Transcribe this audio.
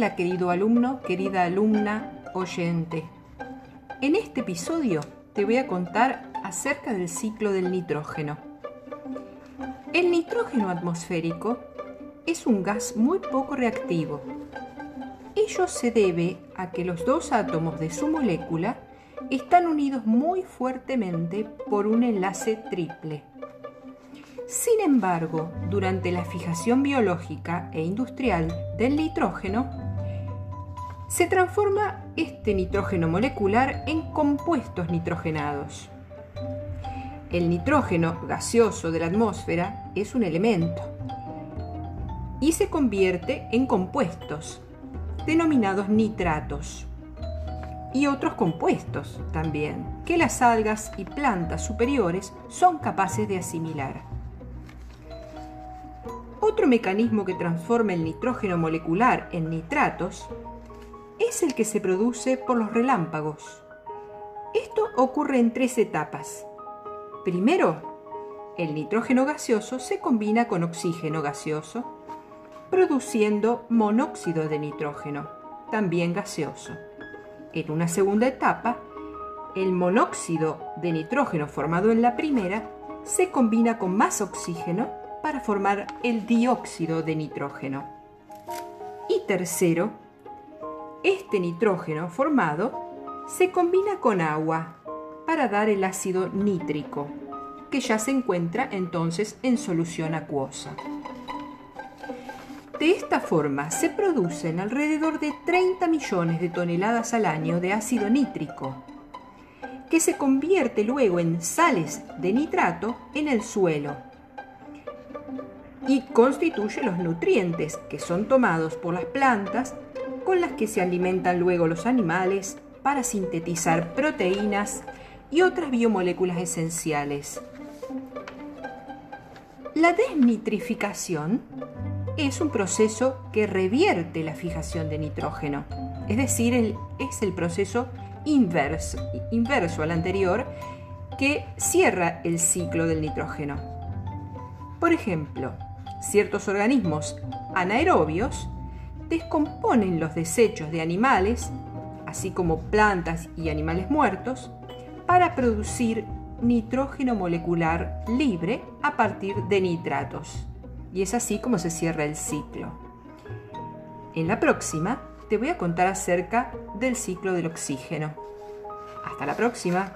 día, querido alumno, querida alumna, oyente. En este episodio te voy a contar acerca del ciclo del nitrógeno. El nitrógeno atmosférico es un gas muy poco reactivo. Ello se debe a que los dos átomos de su molécula están unidos muy fuertemente por un enlace triple. Sin embargo, durante la fijación biológica e industrial del nitrógeno, se transforma este nitrógeno molecular en compuestos nitrogenados. El nitrógeno gaseoso de la atmósfera es un elemento y se convierte en compuestos denominados nitratos y otros compuestos también que las algas y plantas superiores son capaces de asimilar. Otro mecanismo que transforma el nitrógeno molecular en nitratos es el que se produce por los relámpagos. Esto ocurre en tres etapas. Primero, el nitrógeno gaseoso se combina con oxígeno gaseoso, produciendo monóxido de nitrógeno, también gaseoso. En una segunda etapa, el monóxido de nitrógeno formado en la primera se combina con más oxígeno para formar el dióxido de nitrógeno. Y tercero, este nitrógeno formado se combina con agua para dar el ácido nítrico, que ya se encuentra entonces en solución acuosa. De esta forma se producen alrededor de 30 millones de toneladas al año de ácido nítrico, que se convierte luego en sales de nitrato en el suelo y constituye los nutrientes que son tomados por las plantas con las que se alimentan luego los animales para sintetizar proteínas y otras biomoléculas esenciales. La desnitrificación es un proceso que revierte la fijación de nitrógeno, es decir, es el proceso inverso, al anterior que cierra el ciclo del nitrógeno. Por ejemplo, ciertos organismos anaerobios descomponen los desechos de animales, así como plantas y animales muertos, para producir nitrógeno molecular libre a partir de nitratos. Y es así como se cierra el ciclo. En la próxima te voy a contar acerca del ciclo del oxígeno. Hasta la próxima.